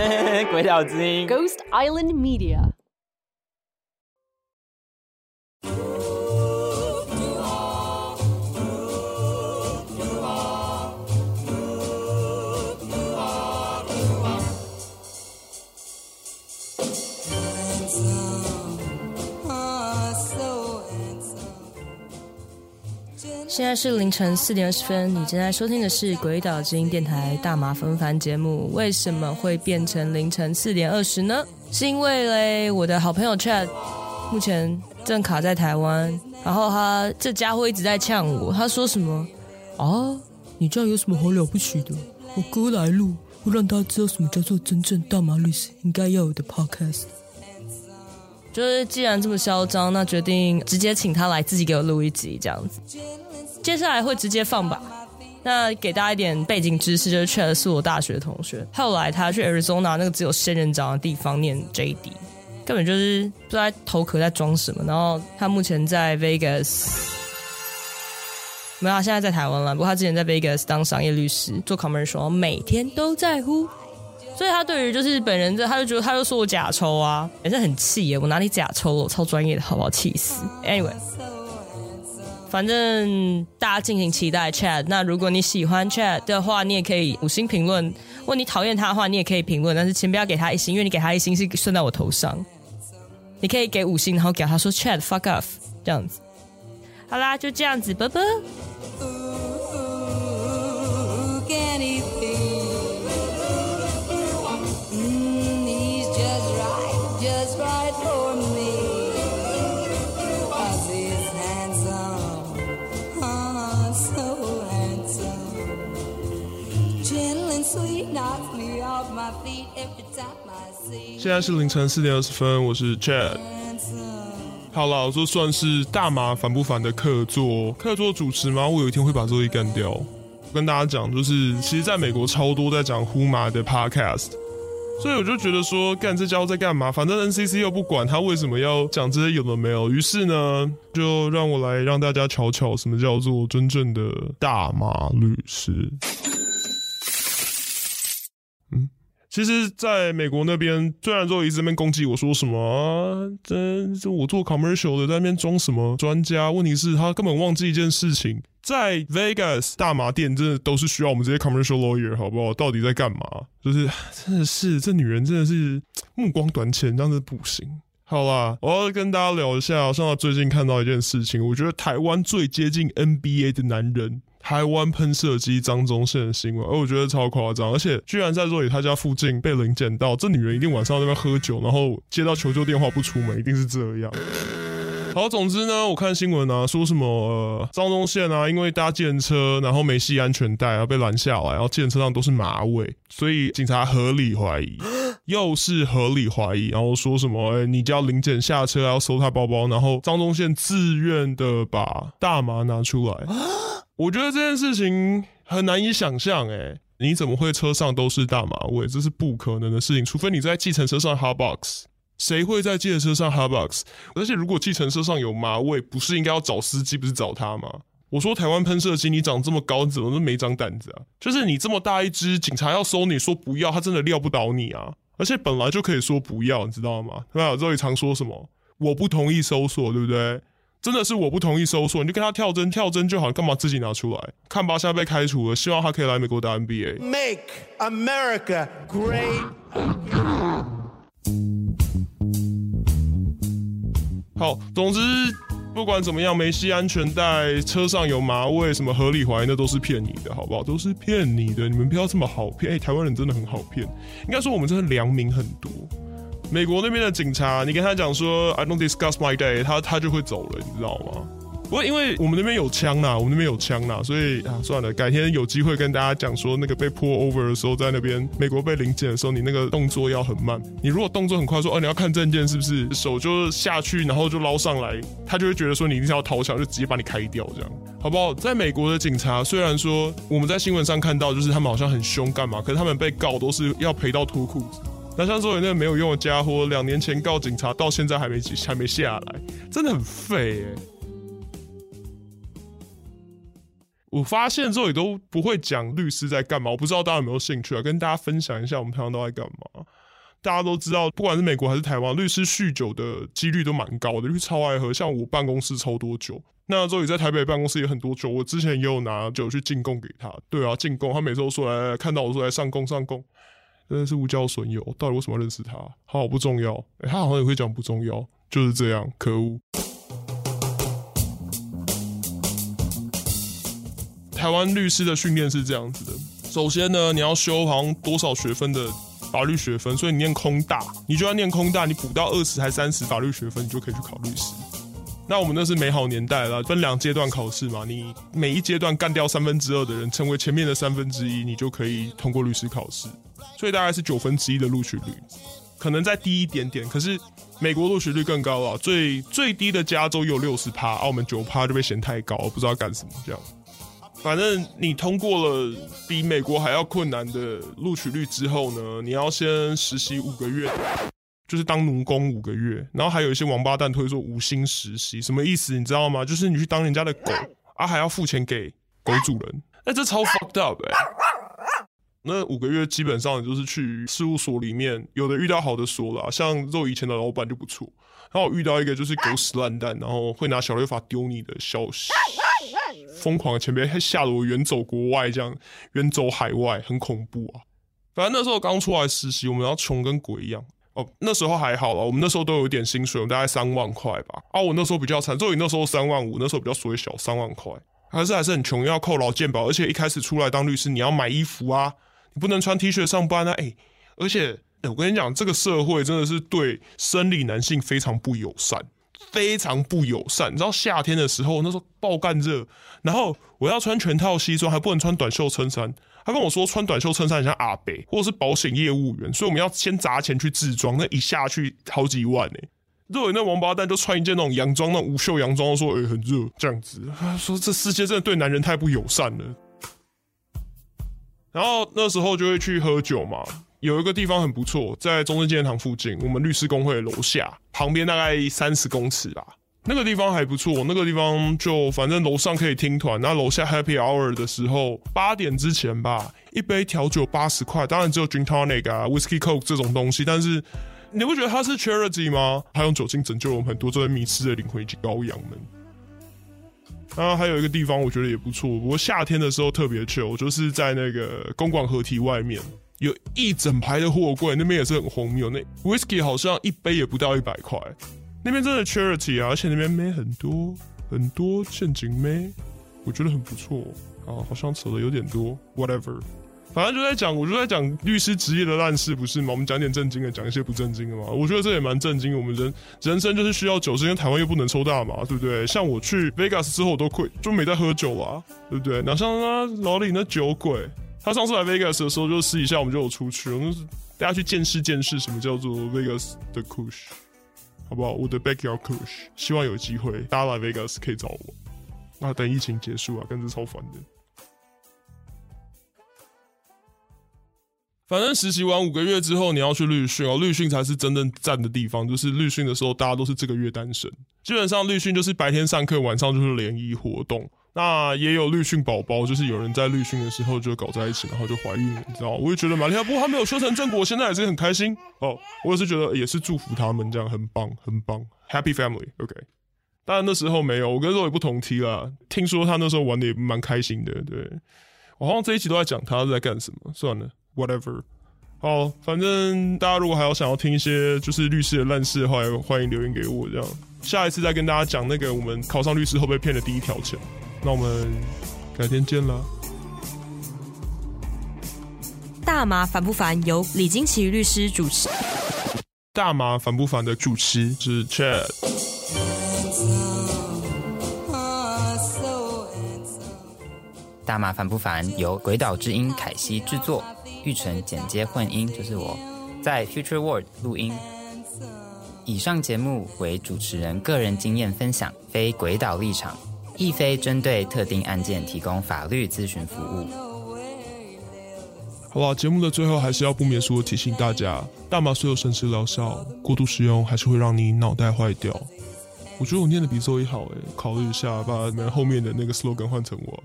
鬼岛之音，Ghost Island Media。 现在是凌晨四点二十分，你正在收听的是《鬼岛之音》电台大麻纷繁节目。为什么会变成凌晨四点二十呢？是因为嘞，我的好朋友 Chad 目前正卡在台湾，然后他这家伙一直在呛我，他说什么啊？你这样有什么好了不起的？我哥来录，会让他知道什么叫做真正大麻律师应该要有的 Podcast。就是既然这么嚣张，那决定直接请他来自己给我录一集这样子。接下来会直接放吧。那给大家一点背景知识，就是 Chad 是我大学同学，后来他去 Arizona 那个只有仙人掌的地方念 JD，根本就是不知道头壳在装什么。然后他目前在 Vegas，没有，他现在在台湾了。不过他之前在 Vegas 当商业律师，做 commercial，每天都在乎。所以他对于就是本人这，他就觉得他就说我假抽啊，也是很气耶。我哪里假抽了？我超专业的，好不好？气死。Anyway。反正大家敬请期待 Chat。那如果你喜欢 Chat 的话，你也可以五星评论；如果你讨厌他的话，你也可以评论。但是请不要给他一星，因为你给他一星是顺在我头上。你可以给五星，然后给他说 “Chat fuck off 这样子。好啦，就这样子，拜拜。现在是凌晨四点二十分，我是 Chad。好了，这算是大麻烦不烦的客座，客座主持吗？我有一天会把这个干掉。跟大家讲，就是其实在美国超多在讲呼麻的 Podcast，所以我就觉得说，干这家伙在干嘛？反正 NCC 又不管他为什么要讲这些有的没有。于是呢，就让我来让大家瞧瞧什么叫做真正的大麻律师。其实，在美国那边，虽然说一直在那攻击我说什么啊，这这我做 commercial 的，在那边装什么专家？问题是，他根本忘记一件事情，在 Vegas 大麻店真的都是需要我们这些 commercial lawyer，好不好？到底在干嘛？就是真的是这女人真的是目光短浅，这样子不行。好啦，我要跟大家聊一下，像我最近看到一件事情，我觉得台湾最接近 NBA 的男人。台湾喷射机张宗宪的新闻，而我觉得超夸张，而且居然在若雨他家附近被临检到，这女人一定晚上在那边喝酒，然后接到求救电话不出门，一定是这样。好，总之呢，我看新闻啊，说什么呃张宗宪啊，因为搭计程车，然后没系安全带，然后被拦下来，然后计程车上都是麻尾，所以警察合理怀疑，又是合理怀疑，然后说什么，哎、欸，你叫林检下车要搜他包包，然后张宗宪自愿的把大麻拿出来。我觉得这件事情很难以想象，诶，你怎么会车上都是大麻味？这是不可能的事情，除非你在计程车上 hotbox。谁会在计程车上 hotbox？而且如果计程车上有麻味，不是应该要找司机，不是找他吗？我说台湾喷射机，你长这么高，你怎么都没长胆子啊？就是你这么大一只，警察要搜你说不要，他真的撂不倒你啊！而且本来就可以说不要，你知道吗？对吧？周宇常说什么？我不同意搜索，对不对？真的是我不同意搜索，你就跟他跳针，跳针就好，干嘛自己拿出来？看吧，现在被开除了，希望他可以来美国打 NBA。Make America Great。好，总之不管怎么样，没系安全带，车上有麻味，什么合理怀疑，那都是骗你的，好不好？都是骗你的，你们不要这么好骗。哎、欸，台湾人真的很好骗，应该说我们真的良民很多。美国那边的警察，你跟他讲说 I don't discuss my day，他他就会走了，你知道吗？不过因为我们那边有枪呐，我们那边有枪呐，所以啊，算了，改天有机会跟大家讲说那个被 pull over 的时候，在那边美国被临检的时候，你那个动作要很慢。你如果动作很快，说哦你要看证件是不是？手就下去，然后就捞上来，他就会觉得说你一定要掏枪，就直接把你开掉，这样好不好？在美国的警察虽然说我们在新闻上看到，就是他们好像很凶干嘛，可是他们被告都是要赔到脱裤子。那像说你那个没有用的家伙，两年前告警察，到现在还没还没下来，真的很废哎！我发现之后也都不会讲律师在干嘛，我不知道大家有没有兴趣啊？跟大家分享一下我们平常都在干嘛。大家都知道，不管是美国还是台湾，律师酗酒的几率都蛮高的，因为超爱喝。像我办公室超多酒，那周宇在台北办公室也很多酒，我之前也有拿酒去进贡给他。对啊，进贡，他每次都说来，来，来看到我说来上贡上贡，真的是无交损友。到底为什么要认识他？好，不重要。哎、他好像也会讲不重要，就是这样，可恶。台湾律师的训练是这样子的，首先呢，你要修好像多少学分的法律学分，所以你念空大，你就要念空大，你补到二十还三十法律学分，你就可以去考律师。那我们那是美好年代了，分两阶段考试嘛，你每一阶段干掉三分之二的人，成为前面的三分之一，你就可以通过律师考试。所以大概是九分之一的录取率，可能再低一点点，可是美国录取率更高啊，最最低的加州有六十趴，澳门九趴就被嫌太高，不知道干什么这样。反正你通过了比美国还要困难的录取率之后呢，你要先实习五个月，就是当奴工五个月，然后还有一些王八蛋推说无薪实习，什么意思你知道吗？就是你去当人家的狗啊，还要付钱给狗主人，哎，这超 fucked up 哎、那五个月基本上就是去事务所里面，有的遇到好的所了，像肉以前的老板就不错，然后我遇到一个就是狗屎烂蛋，然后会拿小雷法丢你的消息。疯狂前辈还吓得我远走国外，这样远走海外，很恐怖啊！反正那时候刚出来实习，我们要穷跟鬼一样哦。那时候还好了，我们那时候都有一点薪水，我们大概三万块吧。啊，我那时候比较惨，就你那时候三万五，那时候比较所谓小三万块，还是还是很穷，要扣劳健保，而且一开始出来当律师，你要买衣服啊，你不能穿 T 恤上班啊，哎、而且、欸、我跟你讲，这个社会真的是对生理男性非常不友善。非常不友善，你知道夏天的时候，那时候爆干热，然后我要穿全套西装，还不能穿短袖衬衫。他跟我说穿短袖衬衫很像阿伯，或者是保险业务员，所以我们要先砸钱去自装，那一下去好几万呢。如果那王八蛋就穿一件那种洋装，那无袖洋装，说哎、很热这样子，他说这世界真的对男人太不友善了。然后那时候就会去喝酒嘛。有一个地方很不错，在中正纪念堂附近，我们律师公会的楼下，旁边大概三十公尺吧。那个地方还不错，那个地方就反正楼上可以听团，那楼下 Happy Hour 的时候，八点之前吧，一杯调酒八十块，当然只有 Gin Tonic 啊、，Whisky Coke 这种东西，但是你不觉得它是 Charity 吗？它用酒精拯救了我们很多这些迷失的灵魂以及羔羊们。啊，还有一个地方我觉得也不错，不过夏天的时候特别缺。我就是在那个公馆河堤外面。有一整排的货柜，那边也是很荒谬。那 whisky 好像一杯也不到一百块，那边真的 charity 啊，而且那边妹很多很多陷阱妹，我觉得很不错啊。好像扯的有点多，whatever，反正就在讲，我就在讲律师职业的烂事，不是吗？我们讲点正经的，讲一些不正经的嘛。我觉得这也蛮正经。我们人人生就是需要酒，是因为台湾又不能抽大麻，对不对？像我去 Vegas 之后，我都亏，就没在喝酒啊，对不对？哪像啊老李那酒鬼。他上次来 Vegas 的时候，就私底下我们就有出去，我们大家去见识见识什么叫做 Vegas 的 Kush，好不好？我的 Backyard Kush，希望有机会大家来 Vegas 可以找我。那等疫情结束啊，跟着超烦的。反正实习完五个月之后，你要去律训哦，律训才是真正赞的地方。就是律训的时候，大家都是这个月单身，基本上律训就是白天上课，晚上就是联谊活动。那也有律训宝宝，就是有人在律训的时候就搞在一起，然后就怀孕了，你知道？我也觉得蛮厉害，不过他没有修成正果，现在也是很开心哦。我也是觉得也是祝福他们这样，很棒，很棒，Happy Family，OK。当然那时候没有，我跟肉也不同梯啦。听说他那时候玩的也蛮开心的，对。我好像这一集都在讲他在干什么，算了，Whatever。好，反正大家如果还有想要听一些就是律师的烂事的话，欢迎留言给我，这样下一次再跟大家讲那个我们考上律师后被骗的第一条钱。那我们改天见了。大麻烦不烦？由李金奇律师主持。大麻烦不烦的主持是 Chad。大麻烦不烦？由鬼岛之音凯西制作，玉成剪接混音，就是我在 Future World 录音。以上节目为主持人个人经验分享，非鬼岛立场。亦非针对特定案件提供法律咨询服务。好吧，节目的最后还是要不免俗的提醒大家：大麻虽有神奇疗效，过度使用还是会让你脑袋坏掉。我觉得我念的比周一好诶，考虑一下把你们后面的那个 slogan 换成我。